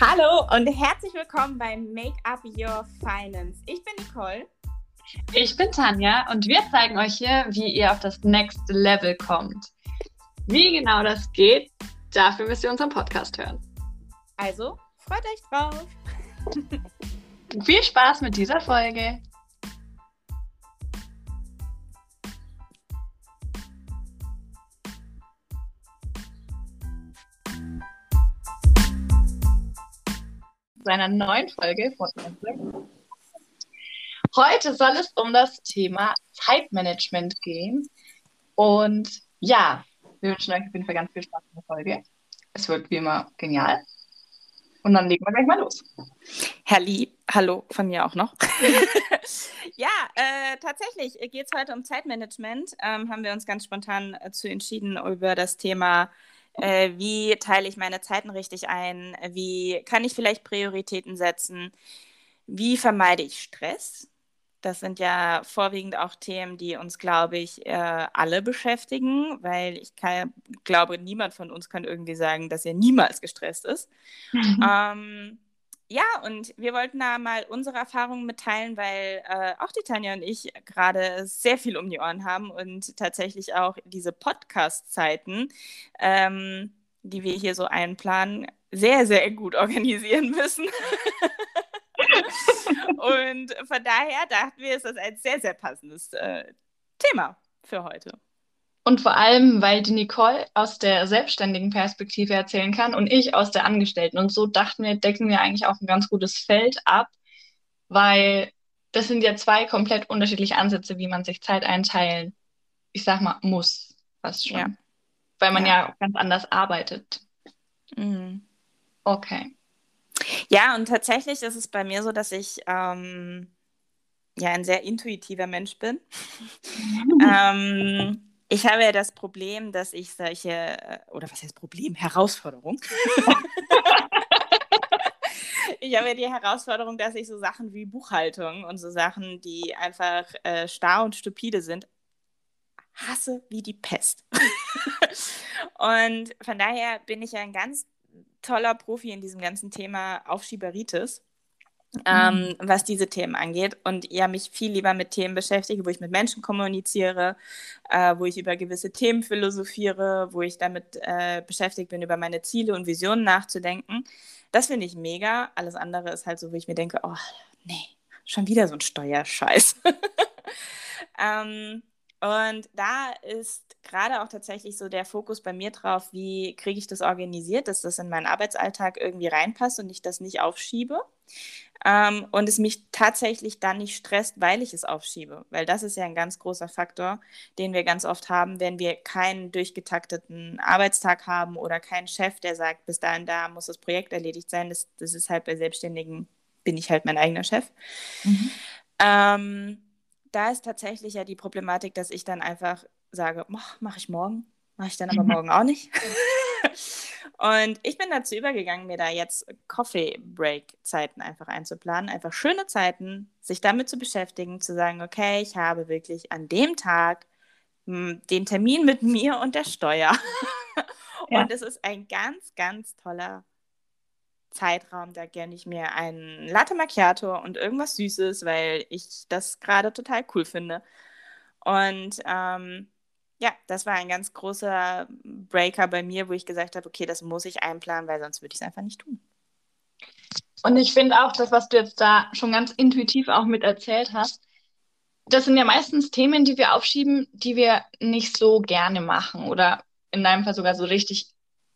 Hallo und herzlich willkommen bei Make Up Your Finance. Ich bin Nicole. Ich bin Tanja und wir zeigen euch hier, wie ihr auf das Next Level kommt. Wie genau das geht, dafür müsst ihr unseren Podcast hören. Also, freut euch drauf. Viel Spaß mit dieser Folge. Zu einer neuen Folge von unserem. Heute soll es um das Thema Zeitmanagement gehen. Und ja, wir wünschen euch auf jeden Fall ganz viel Spaß in der Folge. Es wird wie immer genial. Und dann legen wir gleich mal los. Herr Lee, hallo von mir auch noch. ja, äh, tatsächlich geht es heute um Zeitmanagement. Ähm, haben wir uns ganz spontan dazu entschieden, über das Thema äh, wie teile ich meine Zeiten richtig ein? Wie kann ich vielleicht Prioritäten setzen? Wie vermeide ich Stress? Das sind ja vorwiegend auch Themen, die uns, glaube ich, äh, alle beschäftigen, weil ich kann, glaube, niemand von uns kann irgendwie sagen, dass er niemals gestresst ist. Mhm. Ähm, ja, und wir wollten da mal unsere Erfahrungen mitteilen, weil äh, auch die Tanja und ich gerade sehr viel um die Ohren haben und tatsächlich auch diese Podcast-Zeiten, ähm, die wir hier so einplanen, sehr, sehr gut organisieren müssen. und von daher dachten wir, ist das ein sehr, sehr passendes äh, Thema für heute. Und vor allem, weil die Nicole aus der selbstständigen Perspektive erzählen kann und ich aus der Angestellten. Und so dachten wir, decken wir eigentlich auch ein ganz gutes Feld ab, weil das sind ja zwei komplett unterschiedliche Ansätze, wie man sich Zeit einteilen, ich sag mal, muss, was schon. Ja. Weil man ja. ja ganz anders arbeitet. Mhm. Okay. Ja, und tatsächlich ist es bei mir so, dass ich ähm, ja ein sehr intuitiver Mensch bin. ähm, ich habe ja das Problem, dass ich solche, äh, oder was heißt Problem? Herausforderung. ich habe ja die Herausforderung, dass ich so Sachen wie Buchhaltung und so Sachen, die einfach äh, starr und stupide sind, hasse wie die Pest. und von daher bin ich ja ein ganz toller Profi in diesem ganzen Thema Aufschieberitis ähm, mhm. was diese Themen angeht. Und ja, mich viel lieber mit Themen beschäftige, wo ich mit Menschen kommuniziere, äh, wo ich über gewisse Themen philosophiere, wo ich damit äh, beschäftigt bin, über meine Ziele und Visionen nachzudenken. Das finde ich mega. Alles andere ist halt so, wo ich mir denke, oh, nee, schon wieder so ein Steuerscheiß. ähm, und da ist gerade auch tatsächlich so der Fokus bei mir drauf, wie kriege ich das organisiert, dass das in meinen Arbeitsalltag irgendwie reinpasst und ich das nicht aufschiebe. Ähm, und es mich tatsächlich dann nicht stresst, weil ich es aufschiebe. Weil das ist ja ein ganz großer Faktor, den wir ganz oft haben, wenn wir keinen durchgetakteten Arbeitstag haben oder keinen Chef, der sagt, bis dahin da muss das Projekt erledigt sein. Das, das ist halt bei Selbstständigen, bin ich halt mein eigener Chef. Mhm. Ähm, da ist tatsächlich ja die Problematik, dass ich dann einfach sage, mache ich morgen, mache ich dann aber morgen auch nicht. und ich bin dazu übergegangen, mir da jetzt Coffee-Break-Zeiten einfach einzuplanen. Einfach schöne Zeiten, sich damit zu beschäftigen, zu sagen, okay, ich habe wirklich an dem Tag hm, den Termin mit mir und der Steuer. Ja. Und es ist ein ganz, ganz toller Zeitraum, da gönne ich mir einen Latte Macchiato und irgendwas Süßes, weil ich das gerade total cool finde. Und ähm, ja, das war ein ganz großer Breaker bei mir, wo ich gesagt habe, okay, das muss ich einplanen, weil sonst würde ich es einfach nicht tun. Und ich finde auch, das, was du jetzt da schon ganz intuitiv auch mit erzählt hast, das sind ja meistens Themen, die wir aufschieben, die wir nicht so gerne machen oder in deinem Fall sogar so richtig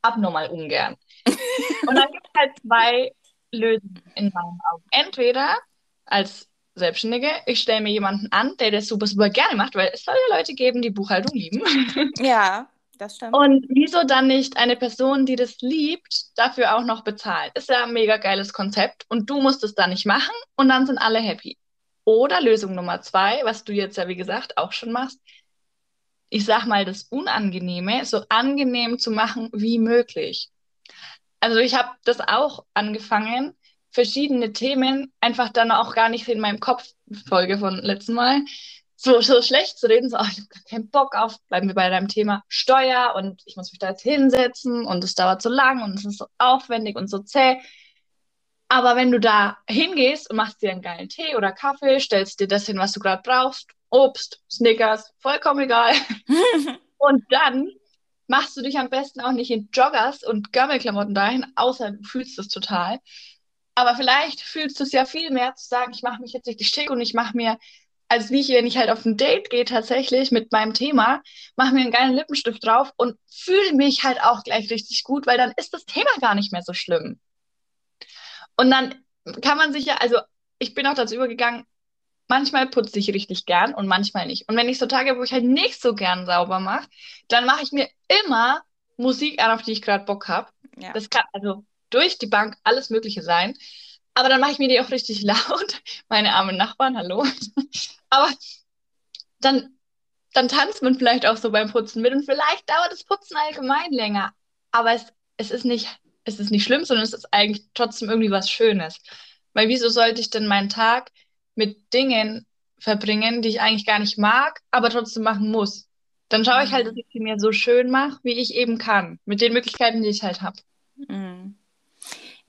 abnormal ungern. Und dann gibt es halt zwei Lösungen in meinen Augen. Entweder als Selbstständige, ich stelle mir jemanden an, der das super, super gerne macht, weil es soll ja Leute geben, die Buchhaltung lieben. Ja, das stimmt. Und wieso dann nicht eine Person, die das liebt, dafür auch noch bezahlt? Ist ja ein mega geiles Konzept und du musst es dann nicht machen und dann sind alle happy. Oder Lösung Nummer zwei, was du jetzt ja wie gesagt auch schon machst, ich sag mal, das Unangenehme so angenehm zu machen wie möglich. Also ich habe das auch angefangen, verschiedene Themen einfach dann auch gar nicht in meinem Kopf, Folge von letzten Mal, so, so schlecht zu reden, so, oh, ich habe gar keinen Bock auf, bleiben wir bei deinem Thema Steuer und ich muss mich da jetzt hinsetzen und es dauert so lang und es ist so aufwendig und so zäh. Aber wenn du da hingehst und machst dir einen geilen Tee oder Kaffee, stellst dir das hin, was du gerade brauchst, Obst, Snickers, vollkommen egal. und dann machst du dich am besten auch nicht in Joggers und Gammelklamotten dahin, außer du fühlst es total. Aber vielleicht fühlst du es ja viel mehr zu sagen, ich mache mich jetzt richtig schick und ich mache mir, als wie ich, wenn ich halt auf ein Date gehe tatsächlich mit meinem Thema, mache mir einen geilen Lippenstift drauf und fühle mich halt auch gleich richtig gut, weil dann ist das Thema gar nicht mehr so schlimm. Und dann kann man sich ja, also ich bin auch dazu übergegangen, manchmal putze ich richtig gern und manchmal nicht. Und wenn ich so Tage, wo ich halt nicht so gern sauber mache, dann mache ich mir immer Musik an, auf die ich gerade Bock habe. Ja. Das kann also durch die Bank alles Mögliche sein. Aber dann mache ich mir die auch richtig laut. Meine armen Nachbarn, hallo. Aber dann, dann tanzt man vielleicht auch so beim Putzen mit und vielleicht dauert das Putzen allgemein länger. Aber es, es, ist nicht, es ist nicht schlimm, sondern es ist eigentlich trotzdem irgendwie was Schönes. Weil wieso sollte ich denn meinen Tag mit Dingen verbringen, die ich eigentlich gar nicht mag, aber trotzdem machen muss. Dann schaue ich halt, dass mhm. ich sie mir so schön mache, wie ich eben kann, mit den Möglichkeiten, die ich halt habe. Mhm.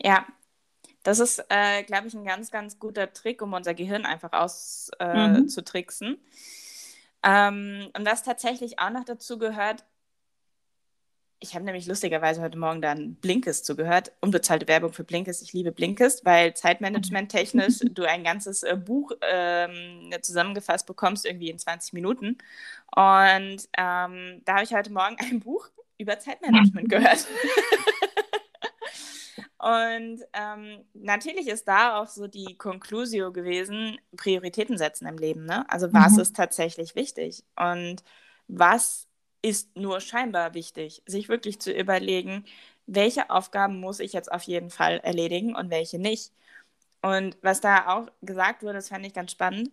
Ja, das ist, äh, glaube ich, ein ganz, ganz guter Trick, um unser Gehirn einfach auszutricksen. Äh, mhm. ähm, und was tatsächlich auch noch dazu gehört, ich habe nämlich lustigerweise heute Morgen dann Blinkist zugehört. Unbezahlte Werbung für Blinkist. Ich liebe Blinkist, weil zeitmanagement-technisch du ein ganzes äh, Buch ähm, zusammengefasst bekommst, irgendwie in 20 Minuten. Und ähm, da habe ich heute Morgen ein Buch über Zeitmanagement gehört. Und ähm, natürlich ist da auch so die Conclusio gewesen, Prioritäten setzen im Leben. Ne? Also was mhm. ist tatsächlich wichtig und was ist nur scheinbar wichtig, sich wirklich zu überlegen, welche Aufgaben muss ich jetzt auf jeden Fall erledigen und welche nicht. Und was da auch gesagt wurde, das fand ich ganz spannend.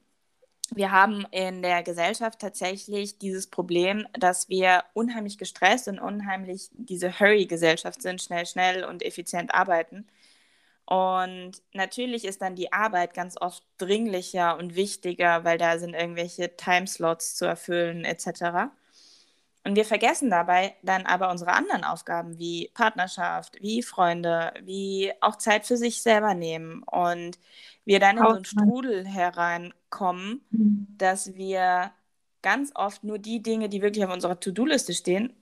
Wir haben in der Gesellschaft tatsächlich dieses Problem, dass wir unheimlich gestresst und unheimlich diese Hurry-Gesellschaft sind, schnell, schnell und effizient arbeiten. Und natürlich ist dann die Arbeit ganz oft dringlicher und wichtiger, weil da sind irgendwelche Timeslots zu erfüllen etc. Und wir vergessen dabei dann aber unsere anderen Aufgaben wie Partnerschaft, wie Freunde, wie auch Zeit für sich selber nehmen. Und wir dann in so einen Strudel hereinkommen, mhm. dass wir ganz oft nur die Dinge, die wirklich auf unserer To-Do-Liste stehen,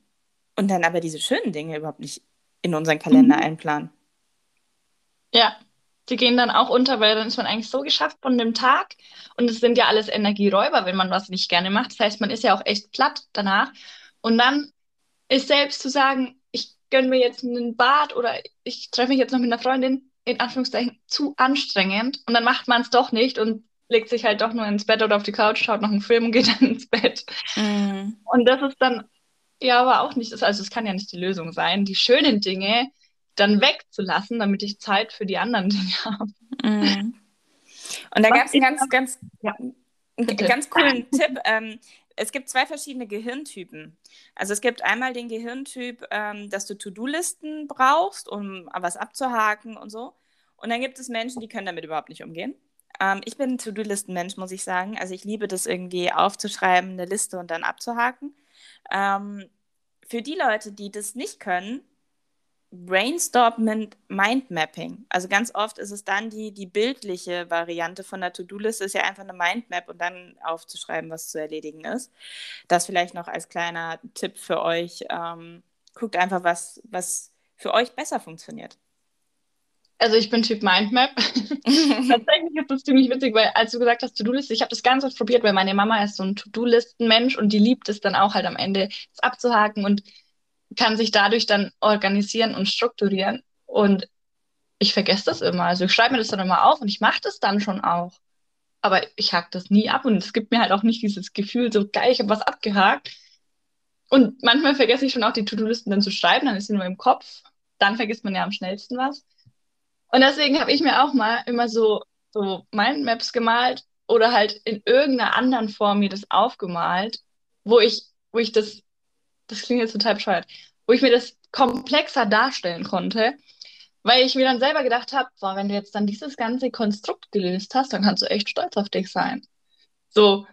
und dann aber diese schönen Dinge überhaupt nicht in unseren Kalender mhm. einplanen. Ja, die gehen dann auch unter, weil dann ist man eigentlich so geschafft von dem Tag. Und es sind ja alles Energieräuber, wenn man was nicht gerne macht. Das heißt, man ist ja auch echt platt danach. Und dann ist selbst zu sagen, ich gönne mir jetzt einen Bad oder ich treffe mich jetzt noch mit einer Freundin, in Anführungszeichen, zu anstrengend. Und dann macht man es doch nicht und legt sich halt doch nur ins Bett oder auf die Couch, schaut noch einen Film und geht dann ins Bett. Mhm. Und das ist dann, ja, aber auch nicht, also es kann ja nicht die Lösung sein, die schönen Dinge dann wegzulassen, damit ich Zeit für die anderen Dinge habe. Mhm. Und da gab es einen ganz, ganz, ja. einen ganz coolen Tipp. Ähm, es gibt zwei verschiedene Gehirntypen. Also es gibt einmal den Gehirntyp, ähm, dass du To-Do-Listen brauchst, um was abzuhaken und so. Und dann gibt es Menschen, die können damit überhaupt nicht umgehen. Ähm, ich bin ein To-Do-Listen-Mensch, muss ich sagen. Also ich liebe das irgendwie aufzuschreiben, eine Liste und dann abzuhaken. Ähm, für die Leute, die das nicht können, Brainstorming Mindmapping. Also ganz oft ist es dann die, die bildliche Variante von der To-Do-Liste, ist ja einfach eine Mindmap und dann aufzuschreiben, was zu erledigen ist. Das vielleicht noch als kleiner Tipp für euch. Ähm, guckt einfach, was, was für euch besser funktioniert. Also ich bin Typ Mindmap. Tatsächlich ist das ziemlich witzig, weil als du gesagt hast To-Do-Liste, ich habe das ganz oft probiert, weil meine Mama ist so ein To-Do-Listen-Mensch und die liebt es dann auch halt am Ende, es abzuhaken und kann sich dadurch dann organisieren und strukturieren. Und ich vergesse das immer. Also ich schreibe mir das dann immer auf und ich mache das dann schon auch. Aber ich hake das nie ab und es gibt mir halt auch nicht dieses Gefühl, so geil, ich habe was abgehakt. Und manchmal vergesse ich schon auch die To-Do-Listen dann zu schreiben, dann ist sie nur im Kopf. Dann vergisst man ja am schnellsten was. Und deswegen habe ich mir auch mal immer so, so Mindmaps gemalt oder halt in irgendeiner anderen Form mir das aufgemalt, wo ich, wo ich das das klingt jetzt total bescheuert, wo ich mir das komplexer darstellen konnte, weil ich mir dann selber gedacht habe, boah, wenn du jetzt dann dieses ganze Konstrukt gelöst hast, dann kannst du echt stolz auf dich sein. So,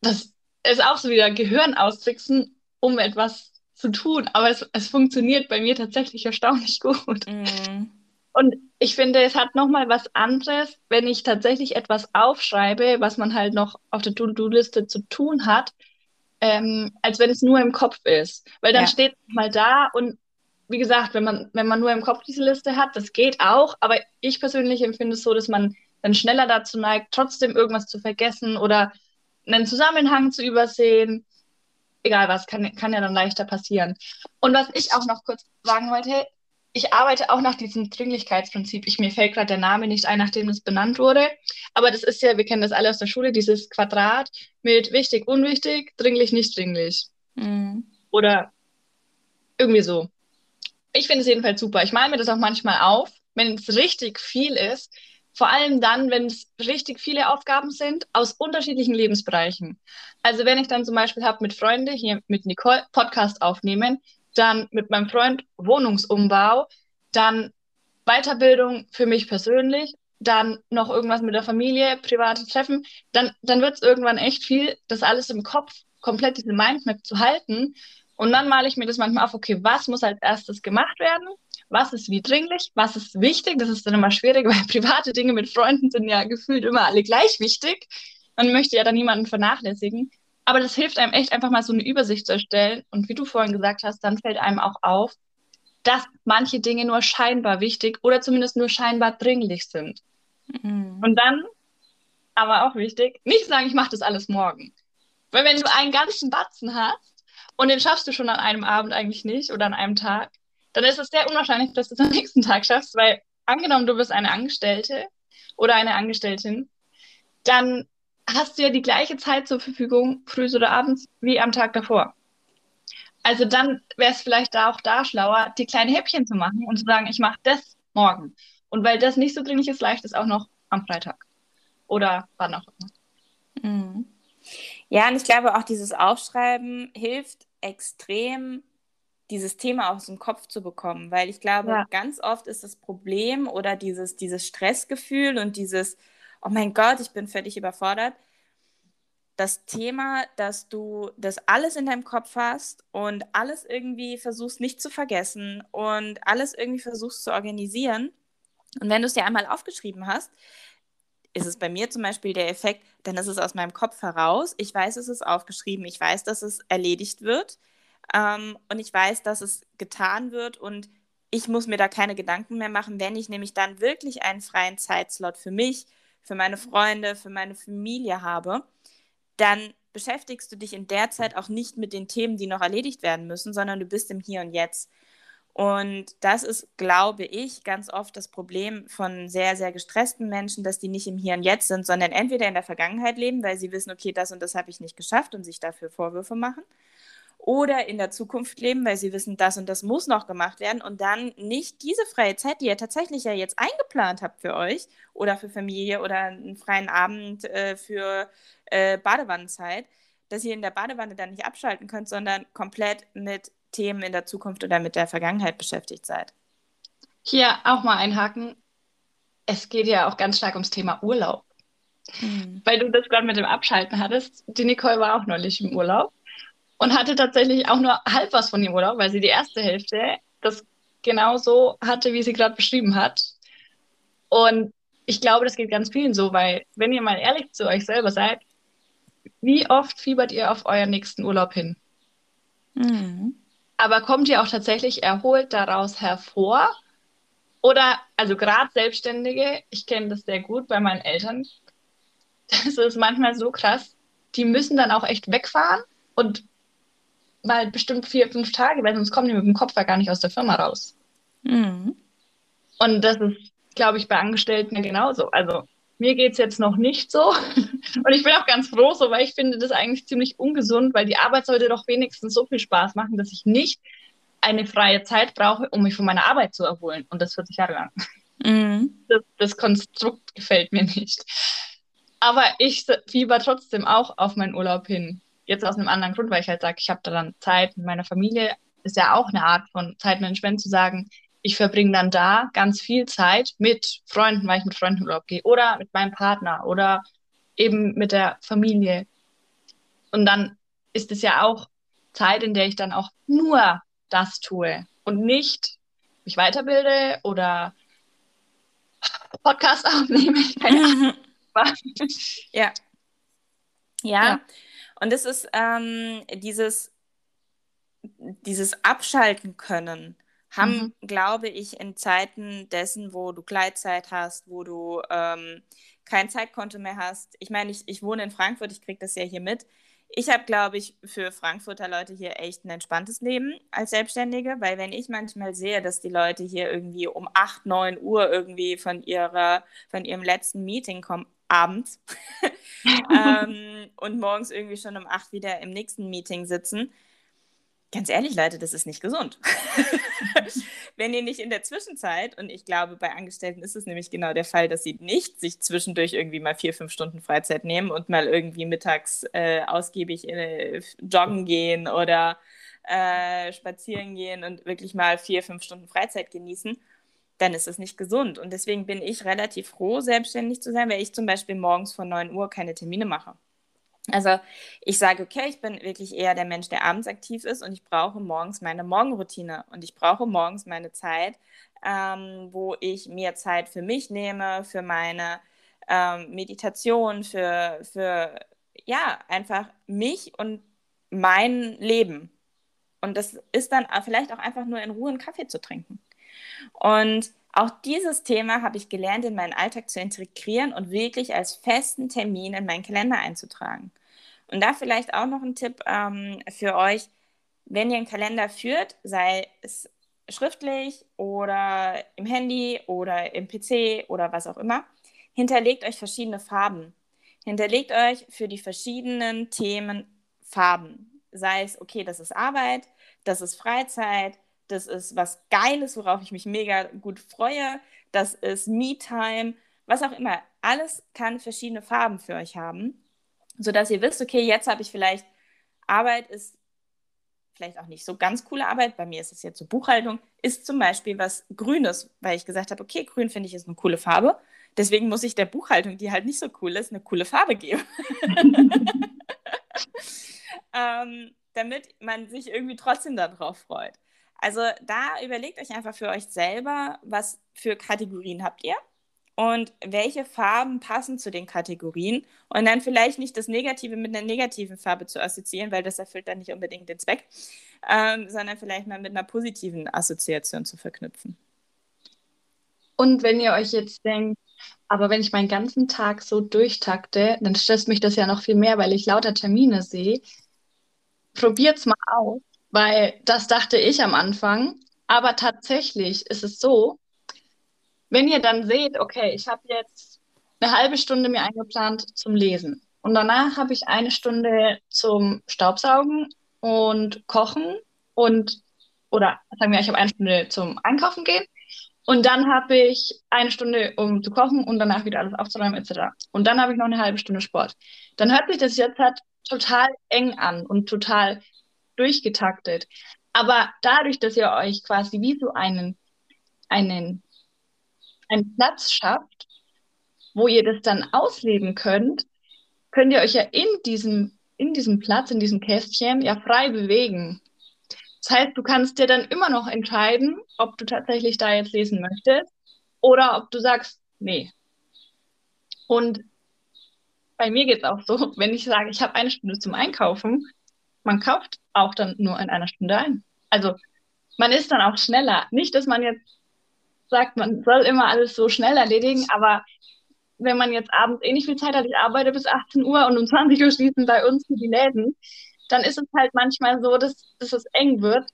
das ist auch so wieder Gehirn austricksen, um etwas zu tun, aber es, es funktioniert bei mir tatsächlich erstaunlich gut. Mm. Und ich finde, es hat nochmal was anderes, wenn ich tatsächlich etwas aufschreibe, was man halt noch auf der To-Do-Liste zu tun hat, ähm, als wenn es nur im Kopf ist. Weil dann ja. steht es mal da und wie gesagt, wenn man, wenn man nur im Kopf diese Liste hat, das geht auch, aber ich persönlich empfinde es so, dass man dann schneller dazu neigt, trotzdem irgendwas zu vergessen oder einen Zusammenhang zu übersehen. Egal was, kann, kann ja dann leichter passieren. Und was ich auch noch kurz sagen wollte, ich arbeite auch nach diesem Dringlichkeitsprinzip. Ich, mir fällt gerade der Name nicht ein, nachdem es benannt wurde. Aber das ist ja, wir kennen das alle aus der Schule, dieses Quadrat mit wichtig, unwichtig, dringlich, nicht dringlich. Mhm. Oder irgendwie so ich finde es jedenfalls super. Ich male mir das auch manchmal auf, wenn es richtig viel ist. Vor allem dann, wenn es richtig viele Aufgaben sind aus unterschiedlichen Lebensbereichen. Also wenn ich dann zum Beispiel habe mit Freunden hier mit Nicole Podcast aufnehmen, dann mit meinem Freund Wohnungsumbau, dann Weiterbildung für mich persönlich, dann noch irgendwas mit der Familie, private Treffen, dann, dann wird es irgendwann echt viel, das alles im Kopf, komplett diese Mindmap zu halten. Und dann male ich mir das manchmal auf, okay, was muss als erstes gemacht werden? Was ist wie dringlich? Was ist wichtig? Das ist dann immer schwierig, weil private Dinge mit Freunden sind ja gefühlt immer alle gleich wichtig. Man möchte ja dann niemanden vernachlässigen. Aber das hilft einem echt einfach mal so eine Übersicht zu erstellen. Und wie du vorhin gesagt hast, dann fällt einem auch auf, dass manche Dinge nur scheinbar wichtig oder zumindest nur scheinbar dringlich sind. Mhm. Und dann, aber auch wichtig, nicht sagen, ich mache das alles morgen. Weil wenn du einen ganzen Batzen hast, und den schaffst du schon an einem Abend eigentlich nicht oder an einem Tag, dann ist es sehr unwahrscheinlich, dass du es am nächsten Tag schaffst, weil angenommen, du bist eine Angestellte oder eine Angestellte, dann hast du ja die gleiche Zeit zur Verfügung, früh oder abends, wie am Tag davor. Also dann wäre es vielleicht da auch da schlauer, die kleinen Häppchen zu machen und zu sagen, ich mache das morgen. Und weil das nicht so dringlich ist, leicht ist auch noch am Freitag. Oder wann auch immer. Mhm. Ja, und ich glaube auch dieses Aufschreiben hilft extrem dieses Thema aus dem Kopf zu bekommen, weil ich glaube, ja. ganz oft ist das Problem oder dieses, dieses Stressgefühl und dieses, oh mein Gott, ich bin völlig überfordert, das Thema, dass du das alles in deinem Kopf hast und alles irgendwie versuchst nicht zu vergessen und alles irgendwie versuchst zu organisieren. Und wenn du es dir einmal aufgeschrieben hast, ist es bei mir zum Beispiel der Effekt, dann ist es aus meinem Kopf heraus. Ich weiß, es ist aufgeschrieben, ich weiß, dass es erledigt wird ähm, und ich weiß, dass es getan wird und ich muss mir da keine Gedanken mehr machen, wenn ich nämlich dann wirklich einen freien Zeitslot für mich, für meine Freunde, für meine Familie habe, dann beschäftigst du dich in der Zeit auch nicht mit den Themen, die noch erledigt werden müssen, sondern du bist im Hier und Jetzt. Und das ist, glaube ich, ganz oft das Problem von sehr, sehr gestressten Menschen, dass die nicht im Hier und Jetzt sind, sondern entweder in der Vergangenheit leben, weil sie wissen, okay, das und das habe ich nicht geschafft und sich dafür Vorwürfe machen, oder in der Zukunft leben, weil sie wissen, das und das muss noch gemacht werden und dann nicht diese freie Zeit, die ihr tatsächlich ja jetzt eingeplant habt für euch oder für Familie oder einen freien Abend äh, für äh, Badewannenzeit, dass ihr in der Badewanne dann nicht abschalten könnt, sondern komplett mit Themen in der Zukunft oder mit der Vergangenheit beschäftigt seid. Hier auch mal einhaken. Es geht ja auch ganz stark ums Thema Urlaub. Mhm. Weil du das gerade mit dem Abschalten hattest. Die Nicole war auch neulich im Urlaub und hatte tatsächlich auch nur halb was von dem Urlaub, weil sie die erste Hälfte das genau so hatte, wie sie gerade beschrieben hat. Und ich glaube, das geht ganz vielen so, weil wenn ihr mal ehrlich zu euch selber seid, wie oft fiebert ihr auf euren nächsten Urlaub hin? Mhm. Aber kommt ihr auch tatsächlich erholt daraus hervor? Oder, also gerade Selbstständige, ich kenne das sehr gut bei meinen Eltern, das ist manchmal so krass, die müssen dann auch echt wegfahren und mal bestimmt vier, fünf Tage, weil sonst kommen die mit dem Kopf ja gar nicht aus der Firma raus. Mhm. Und das ist, glaube ich, bei Angestellten genauso. Also mir geht es jetzt noch nicht so. Und ich bin auch ganz froh so, weil ich finde das eigentlich ziemlich ungesund, weil die Arbeit sollte doch wenigstens so viel Spaß machen, dass ich nicht eine freie Zeit brauche, um mich von meiner Arbeit zu erholen. Und das 40 Jahre lang. Mhm. Das, das Konstrukt gefällt mir nicht. Aber ich fieber trotzdem auch auf meinen Urlaub hin. Jetzt aus einem anderen Grund, weil ich halt sage, ich habe da dann Zeit mit meiner Familie. Ist ja auch eine Art von Zeitmanagement zu sagen, ich verbringe dann da ganz viel Zeit mit Freunden, weil ich mit Freunden Urlaub gehe oder mit meinem Partner oder eben mit der Familie. Und dann ist es ja auch Zeit, in der ich dann auch nur das tue und nicht mich weiterbilde oder Podcast aufnehme. ja. ja. Ja. Und es ist ähm, dieses, dieses Abschalten können, haben, mhm. glaube ich, in Zeiten dessen, wo du Gleitzeit hast, wo du ähm, kein Zeitkonto mehr hast. Ich meine, ich, ich wohne in Frankfurt, ich kriege das ja hier mit. Ich habe, glaube ich, für Frankfurter Leute hier echt ein entspanntes Leben als Selbstständige, weil wenn ich manchmal sehe, dass die Leute hier irgendwie um 8, 9 Uhr irgendwie von, ihrer, von ihrem letzten Meeting kommen, abends, ähm, und morgens irgendwie schon um 8 wieder im nächsten Meeting sitzen, Ganz ehrlich, Leute, das ist nicht gesund. Wenn ihr nicht in der Zwischenzeit, und ich glaube, bei Angestellten ist es nämlich genau der Fall, dass sie nicht sich zwischendurch irgendwie mal vier, fünf Stunden Freizeit nehmen und mal irgendwie mittags äh, ausgiebig äh, joggen gehen oder äh, spazieren gehen und wirklich mal vier, fünf Stunden Freizeit genießen, dann ist es nicht gesund. Und deswegen bin ich relativ froh, selbstständig zu sein, weil ich zum Beispiel morgens von 9 Uhr keine Termine mache. Also ich sage, okay, ich bin wirklich eher der Mensch, der abends aktiv ist und ich brauche morgens meine Morgenroutine und ich brauche morgens meine Zeit, ähm, wo ich mir Zeit für mich nehme, für meine ähm, Meditation, für, für ja, einfach mich und mein Leben. Und das ist dann vielleicht auch einfach nur in Ruhe einen Kaffee zu trinken. Und auch dieses Thema habe ich gelernt, in meinen Alltag zu integrieren und wirklich als festen Termin in meinen Kalender einzutragen. Und da vielleicht auch noch ein Tipp ähm, für euch, wenn ihr einen Kalender führt, sei es schriftlich oder im Handy oder im PC oder was auch immer, hinterlegt euch verschiedene Farben. Hinterlegt euch für die verschiedenen Themen Farben. Sei es, okay, das ist Arbeit, das ist Freizeit, das ist was Geiles, worauf ich mich mega gut freue, das ist Me-Time, was auch immer. Alles kann verschiedene Farben für euch haben, sodass ihr wisst, okay, jetzt habe ich vielleicht Arbeit ist vielleicht auch nicht so ganz coole Arbeit. Bei mir ist es jetzt so Buchhaltung, ist zum Beispiel was Grünes, weil ich gesagt habe, okay, grün finde ich ist eine coole Farbe. Deswegen muss ich der Buchhaltung, die halt nicht so cool ist, eine coole Farbe geben. ähm, damit man sich irgendwie trotzdem darauf freut. Also da überlegt euch einfach für euch selber, was für Kategorien habt ihr und welche Farben passen zu den Kategorien und dann vielleicht nicht das Negative mit einer negativen Farbe zu assoziieren, weil das erfüllt dann nicht unbedingt den Zweck, ähm, sondern vielleicht mal mit einer positiven Assoziation zu verknüpfen. Und wenn ihr euch jetzt denkt, aber wenn ich meinen ganzen Tag so durchtakte, dann stresst mich das ja noch viel mehr, weil ich lauter Termine sehe. Probiert's mal aus weil das dachte ich am Anfang. Aber tatsächlich ist es so, wenn ihr dann seht, okay, ich habe jetzt eine halbe Stunde mir eingeplant zum Lesen und danach habe ich eine Stunde zum Staubsaugen und Kochen und oder sagen wir, ich habe eine Stunde zum Einkaufen gehen und dann habe ich eine Stunde, um zu kochen und danach wieder alles aufzuräumen etc. Und dann habe ich noch eine halbe Stunde Sport. Dann hört sich das jetzt halt total eng an und total durchgetaktet. Aber dadurch, dass ihr euch quasi wie so einen, einen, einen Platz schafft, wo ihr das dann ausleben könnt, könnt ihr euch ja in diesem, in diesem Platz, in diesem Kästchen ja frei bewegen. Das heißt, du kannst dir dann immer noch entscheiden, ob du tatsächlich da jetzt lesen möchtest oder ob du sagst, nee. Und bei mir geht es auch so, wenn ich sage, ich habe eine Stunde zum Einkaufen, man kauft auch dann nur in einer Stunde ein. Also man ist dann auch schneller. Nicht, dass man jetzt sagt, man soll immer alles so schnell erledigen, aber wenn man jetzt abends eh nicht viel Zeit hat, ich arbeite bis 18 Uhr und um 20 Uhr schließen bei uns die Läden, dann ist es halt manchmal so, dass, dass es eng wird.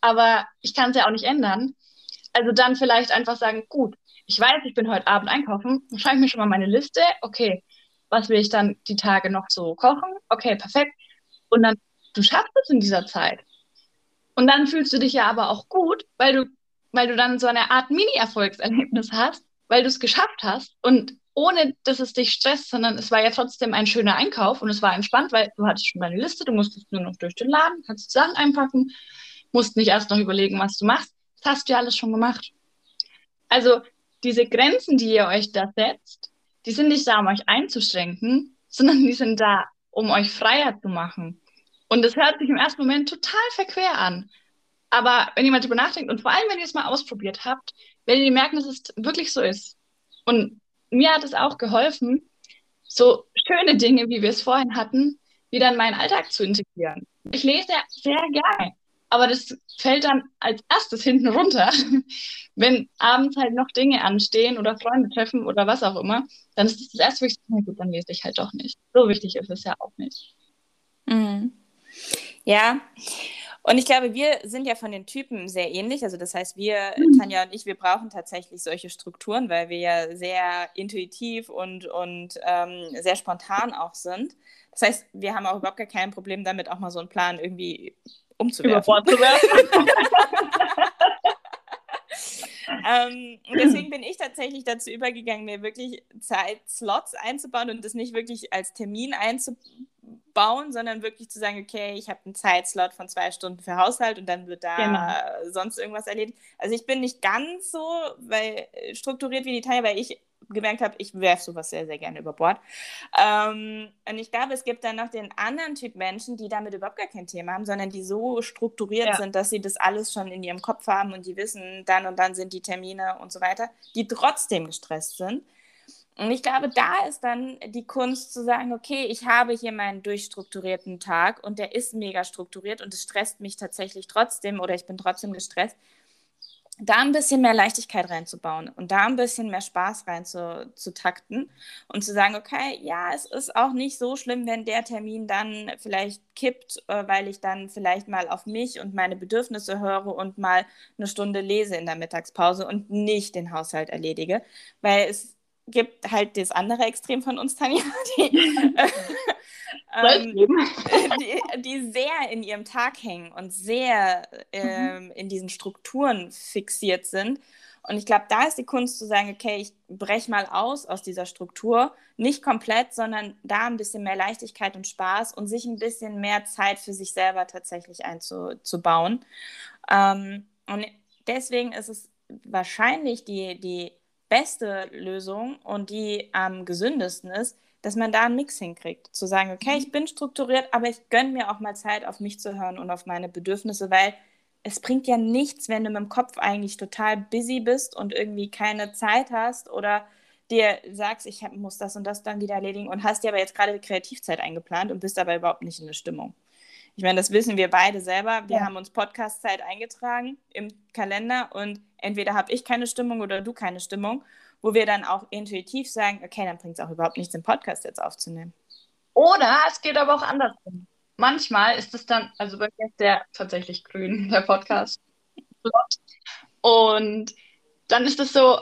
Aber ich kann es ja auch nicht ändern. Also dann vielleicht einfach sagen, gut, ich weiß, ich bin heute Abend einkaufen, schreibe mir schon mal meine Liste. Okay, was will ich dann die Tage noch so kochen? Okay, perfekt. Und dann du schaffst es in dieser Zeit. Und dann fühlst du dich ja aber auch gut, weil du, weil du dann so eine Art Mini-Erfolgserlebnis hast, weil du es geschafft hast und ohne, dass es dich stresst, sondern es war ja trotzdem ein schöner Einkauf und es war entspannt, weil du hattest schon deine Liste, du musstest nur noch durch den Laden, kannst Sachen einpacken, musst nicht erst noch überlegen, was du machst. Das hast du ja alles schon gemacht. Also diese Grenzen, die ihr euch da setzt, die sind nicht da, um euch einzuschränken, sondern die sind da, um euch freier zu machen. Und es hört sich im ersten Moment total verquer an. Aber wenn jemand darüber nachdenkt und vor allem, wenn ihr es mal ausprobiert habt, werdet ihr merken, dass es wirklich so ist. Und mir hat es auch geholfen, so schöne Dinge, wie wir es vorhin hatten, wieder in meinen Alltag zu integrieren. Ich lese sehr gerne, aber das fällt dann als erstes hinten runter. Wenn abends halt noch Dinge anstehen oder Freunde treffen oder was auch immer, dann ist das, erste wichtig, na gut, dann lese ich halt doch nicht. So wichtig ist es ja auch nicht. Mhm. Ja, und ich glaube, wir sind ja von den Typen sehr ähnlich. Also das heißt, wir, mhm. Tanja und ich, wir brauchen tatsächlich solche Strukturen, weil wir ja sehr intuitiv und, und ähm, sehr spontan auch sind. Das heißt, wir haben auch überhaupt gar kein Problem damit, auch mal so einen Plan irgendwie umzuwerfen. ähm, deswegen bin ich tatsächlich dazu übergegangen, mir wirklich Zeitslots einzubauen und das nicht wirklich als Termin einzubauen, sondern wirklich zu sagen, okay, ich habe einen Zeitslot von zwei Stunden für Haushalt und dann wird da genau. sonst irgendwas erledigt. Also ich bin nicht ganz so weil, strukturiert wie die Teile, weil ich gemerkt habe, ich werfe sowas sehr, sehr gerne über Bord. Ähm, und ich glaube, es gibt dann noch den anderen Typ Menschen, die damit überhaupt gar kein Thema haben, sondern die so strukturiert ja. sind, dass sie das alles schon in ihrem Kopf haben und die wissen, dann und dann sind die Termine und so weiter, die trotzdem gestresst sind. Und ich glaube, da ist dann die Kunst zu sagen, okay, ich habe hier meinen durchstrukturierten Tag und der ist mega strukturiert und es stresst mich tatsächlich trotzdem oder ich bin trotzdem gestresst da ein bisschen mehr Leichtigkeit reinzubauen und da ein bisschen mehr Spaß reinzutakten und zu sagen, okay, ja, es ist auch nicht so schlimm, wenn der Termin dann vielleicht kippt, äh, weil ich dann vielleicht mal auf mich und meine Bedürfnisse höre und mal eine Stunde lese in der Mittagspause und nicht den Haushalt erledige, weil es gibt halt das andere Extrem von uns, Tanja, die, ähm, die, die, sehr in ihrem Tag hängen und sehr ähm, mhm. in diesen Strukturen fixiert sind. Und ich glaube, da ist die Kunst zu sagen, okay, ich breche mal aus aus dieser Struktur, nicht komplett, sondern da ein bisschen mehr Leichtigkeit und Spaß und sich ein bisschen mehr Zeit für sich selber tatsächlich einzubauen. Ähm, und deswegen ist es wahrscheinlich die, die beste Lösung und die am gesündesten ist, dass man da einen Mix hinkriegt. Zu sagen, okay, ich mhm. bin strukturiert, aber ich gönne mir auch mal Zeit, auf mich zu hören und auf meine Bedürfnisse, weil es bringt ja nichts, wenn du mit dem Kopf eigentlich total busy bist und irgendwie keine Zeit hast oder dir sagst, ich muss das und das dann wieder erledigen und hast dir aber jetzt gerade Kreativzeit eingeplant und bist aber überhaupt nicht in der Stimmung. Ich meine, das wissen wir beide selber. Wir ja. haben uns Podcast-Zeit eingetragen im Kalender und entweder habe ich keine Stimmung oder du keine Stimmung, wo wir dann auch intuitiv sagen, okay, dann bringt es auch überhaupt nichts, den Podcast jetzt aufzunehmen. Oder es geht aber auch andersrum. Manchmal ist es dann, also bei mir ist der tatsächlich grün, der Podcast. Und dann ist es so,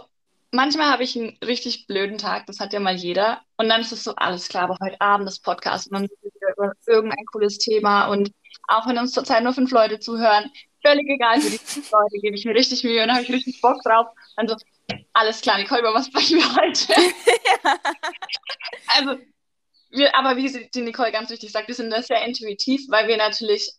manchmal habe ich einen richtig blöden Tag, das hat ja mal jeder. Und dann ist es so, alles klar, aber heute Abend das Podcast und dann wieder über irgendein cooles Thema. Und auch wenn uns zurzeit nur fünf Leute zuhören, völlig egal, für die fünf Leute gebe ich mir richtig Mühe und habe ich richtig Bock drauf. Also, alles klar, Nicole, über was sprechen wir heute? Also, wir, aber wie die Nicole ganz richtig sagt, wir sind das sehr intuitiv, weil wir natürlich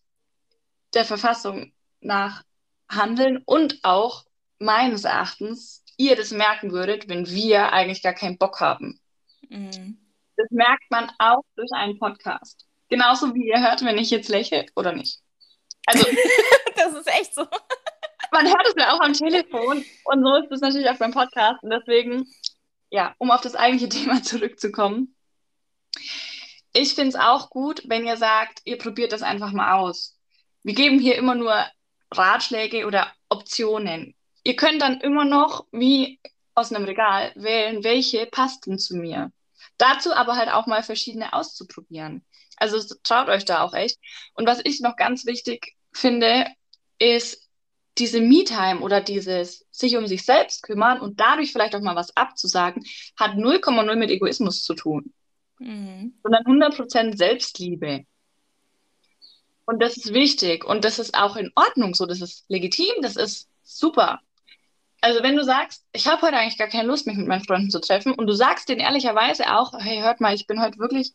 der Verfassung nach handeln und auch meines Erachtens ihr das merken würdet, wenn wir eigentlich gar keinen Bock haben. Mhm. Das merkt man auch durch einen Podcast. Genauso wie ihr hört, wenn ich jetzt lächle oder nicht. Also, das ist echt so. man hört es ja auch am Telefon und so ist es natürlich auch beim Podcast. Und deswegen, ja, um auf das eigentliche Thema zurückzukommen. Ich finde es auch gut, wenn ihr sagt, ihr probiert das einfach mal aus. Wir geben hier immer nur Ratschläge oder Optionen. Ihr könnt dann immer noch, wie aus einem Regal, wählen, welche passt denn zu mir. Dazu aber halt auch mal verschiedene auszuprobieren. Also traut euch da auch echt. Und was ich noch ganz wichtig finde, ist diese Me-Time oder dieses sich um sich selbst kümmern und dadurch vielleicht auch mal was abzusagen, hat 0,0 mit Egoismus zu tun. Mhm. Sondern 100% Selbstliebe. Und das ist wichtig und das ist auch in Ordnung so, das ist legitim, das ist super. Also wenn du sagst, ich habe heute eigentlich gar keine Lust, mich mit meinen Freunden zu treffen und du sagst denen ehrlicherweise auch, hey, hört mal, ich bin heute wirklich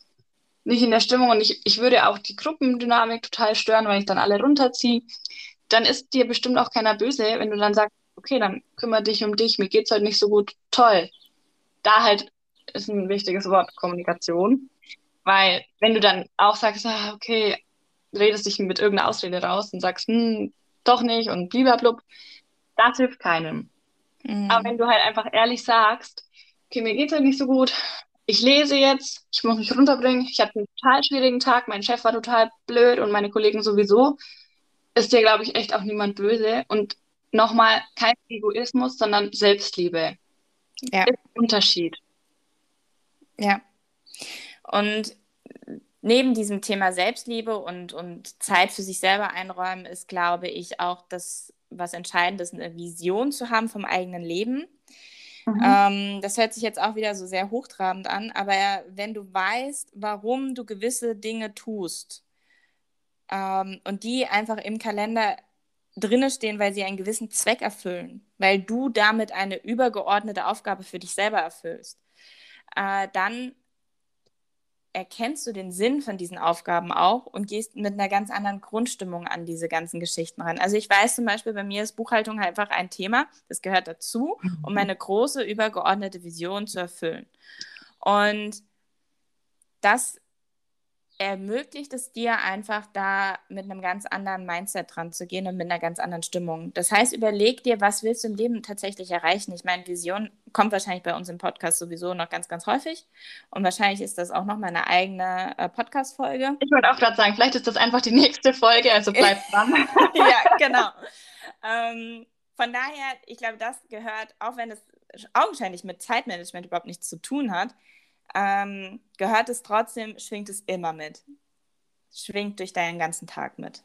nicht in der Stimmung und ich, ich würde auch die Gruppendynamik total stören, weil ich dann alle runterziehe, dann ist dir bestimmt auch keiner böse, wenn du dann sagst, okay, dann kümmere dich um dich, mir geht's heute nicht so gut, toll. Da halt ist ein wichtiges Wort Kommunikation, weil wenn du dann auch sagst, ah, okay, redest dich mit irgendeiner Ausrede raus und sagst, hm, doch nicht und blub, das hilft keinem. Mhm. Aber wenn du halt einfach ehrlich sagst, okay, mir geht es halt nicht so gut. Ich lese jetzt, ich muss mich runterbringen. Ich hatte einen total schwierigen Tag. Mein Chef war total blöd und meine Kollegen sowieso. Ist dir, glaube ich, echt auch niemand böse. Und nochmal, kein Egoismus, sondern Selbstliebe. Ja. Ist ein Unterschied. Ja. Und neben diesem Thema Selbstliebe und, und Zeit für sich selber einräumen, ist, glaube ich, auch das, was entscheidend ist, eine Vision zu haben vom eigenen Leben. Mhm. Ähm, das hört sich jetzt auch wieder so sehr hochtrabend an, aber wenn du weißt, warum du gewisse Dinge tust ähm, und die einfach im Kalender drinne stehen, weil sie einen gewissen Zweck erfüllen, weil du damit eine übergeordnete Aufgabe für dich selber erfüllst, äh, dann erkennst du den Sinn von diesen Aufgaben auch und gehst mit einer ganz anderen Grundstimmung an diese ganzen Geschichten ran. Also ich weiß zum Beispiel, bei mir ist Buchhaltung halt einfach ein Thema, das gehört dazu, um mhm. meine große übergeordnete Vision zu erfüllen. Und das ermöglicht es dir einfach da mit einem ganz anderen Mindset dran zu gehen und mit einer ganz anderen Stimmung. Das heißt, überleg dir, was willst du im Leben tatsächlich erreichen? Ich meine, Vision kommt wahrscheinlich bei uns im Podcast sowieso noch ganz, ganz häufig und wahrscheinlich ist das auch noch mal eine eigene äh, Podcast-Folge. Ich wollte auch gerade sagen, vielleicht ist das einfach die nächste Folge, also bleib dran. ja, genau. Ähm, von daher, ich glaube, das gehört, auch wenn es augenscheinlich mit Zeitmanagement überhaupt nichts zu tun hat, ähm, gehört es trotzdem, schwingt es immer mit. Schwingt durch deinen ganzen Tag mit.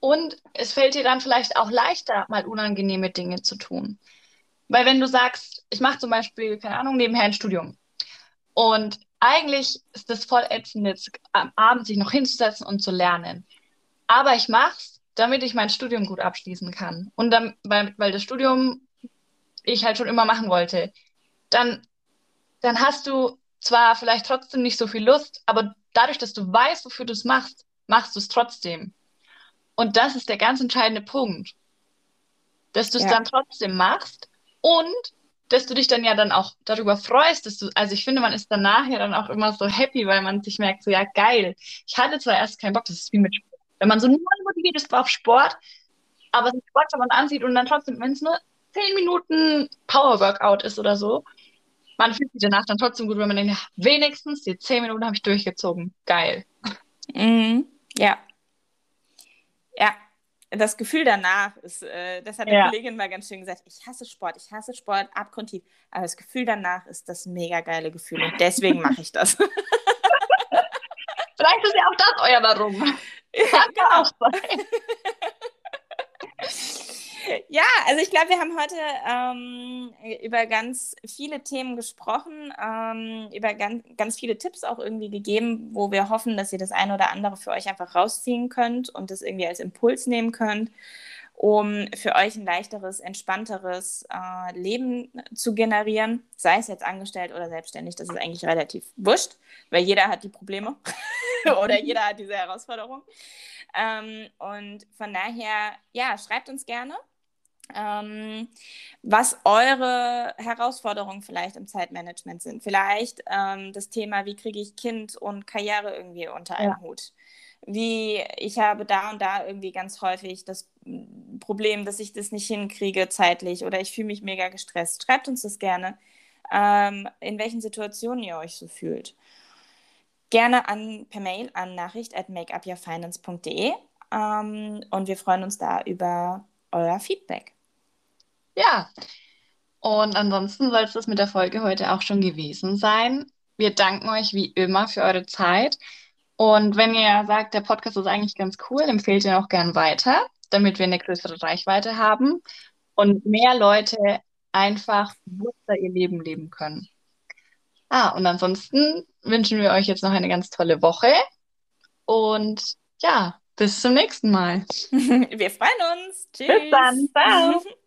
Und es fällt dir dann vielleicht auch leichter, mal unangenehme Dinge zu tun. Weil wenn du sagst, ich mache zum Beispiel, keine Ahnung, nebenher ein Studium. Und eigentlich ist es voll ätzend, jetzt am Abend sich noch hinzusetzen und zu lernen. Aber ich mache es, damit ich mein Studium gut abschließen kann. Und dann, weil, weil das Studium ich halt schon immer machen wollte. Dann dann hast du zwar vielleicht trotzdem nicht so viel Lust, aber dadurch, dass du weißt, wofür du es machst, machst du es trotzdem. Und das ist der ganz entscheidende Punkt. Dass du es ja. dann trotzdem machst und dass du dich dann ja dann auch darüber freust, dass du, also ich finde, man ist danach ja dann auch immer so happy, weil man sich merkt, so ja geil. Ich hatte zwar erst keinen Bock, das ist wie mit Sport. Wenn man so nur motiviert ist auf Sport, aber sich Sport man ansieht und dann trotzdem, wenn es nur zehn Minuten Power Workout ist oder so, man fühlt sich danach dann trotzdem gut, wenn man denkt, wenigstens die zehn Minuten habe ich durchgezogen. Geil. Mhm. Ja. Ja. Das Gefühl danach ist, äh, das hat eine ja. Kollegin mal ganz schön gesagt, ich hasse Sport, ich hasse Sport abgrundtief, aber das Gefühl danach ist das mega geile Gefühl und deswegen mache ich das. Vielleicht ist ja auch das euer Warum. Ja, Kann genau. auch sein. Ja, also ich glaube, wir haben heute ähm, über ganz viele Themen gesprochen, ähm, über ganz, ganz viele Tipps auch irgendwie gegeben, wo wir hoffen, dass ihr das eine oder andere für euch einfach rausziehen könnt und das irgendwie als Impuls nehmen könnt, um für euch ein leichteres, entspannteres äh, Leben zu generieren, sei es jetzt angestellt oder selbstständig. Das ist eigentlich relativ wurscht, weil jeder hat die Probleme oder jeder hat diese Herausforderung. Ähm, und von daher, ja, schreibt uns gerne ähm, was eure Herausforderungen vielleicht im Zeitmanagement sind. Vielleicht ähm, das Thema, wie kriege ich Kind und Karriere irgendwie unter einen ja. Hut. Wie ich habe da und da irgendwie ganz häufig das Problem, dass ich das nicht hinkriege zeitlich oder ich fühle mich mega gestresst. Schreibt uns das gerne, ähm, in welchen Situationen ihr euch so fühlt. Gerne an, per Mail an nachricht at makeupyourfinance.de ähm, und wir freuen uns da über euer Feedback. Ja, und ansonsten soll es das mit der Folge heute auch schon gewesen sein. Wir danken euch wie immer für eure Zeit. Und wenn ihr sagt, der Podcast ist eigentlich ganz cool, empfehlt ihn auch gern weiter, damit wir eine größere Reichweite haben und mehr Leute einfach bewusster ihr Leben leben können. Ah, und ansonsten wünschen wir euch jetzt noch eine ganz tolle Woche und ja, bis zum nächsten Mal. Wir freuen uns. Tschüss. Bis dann. Ciao.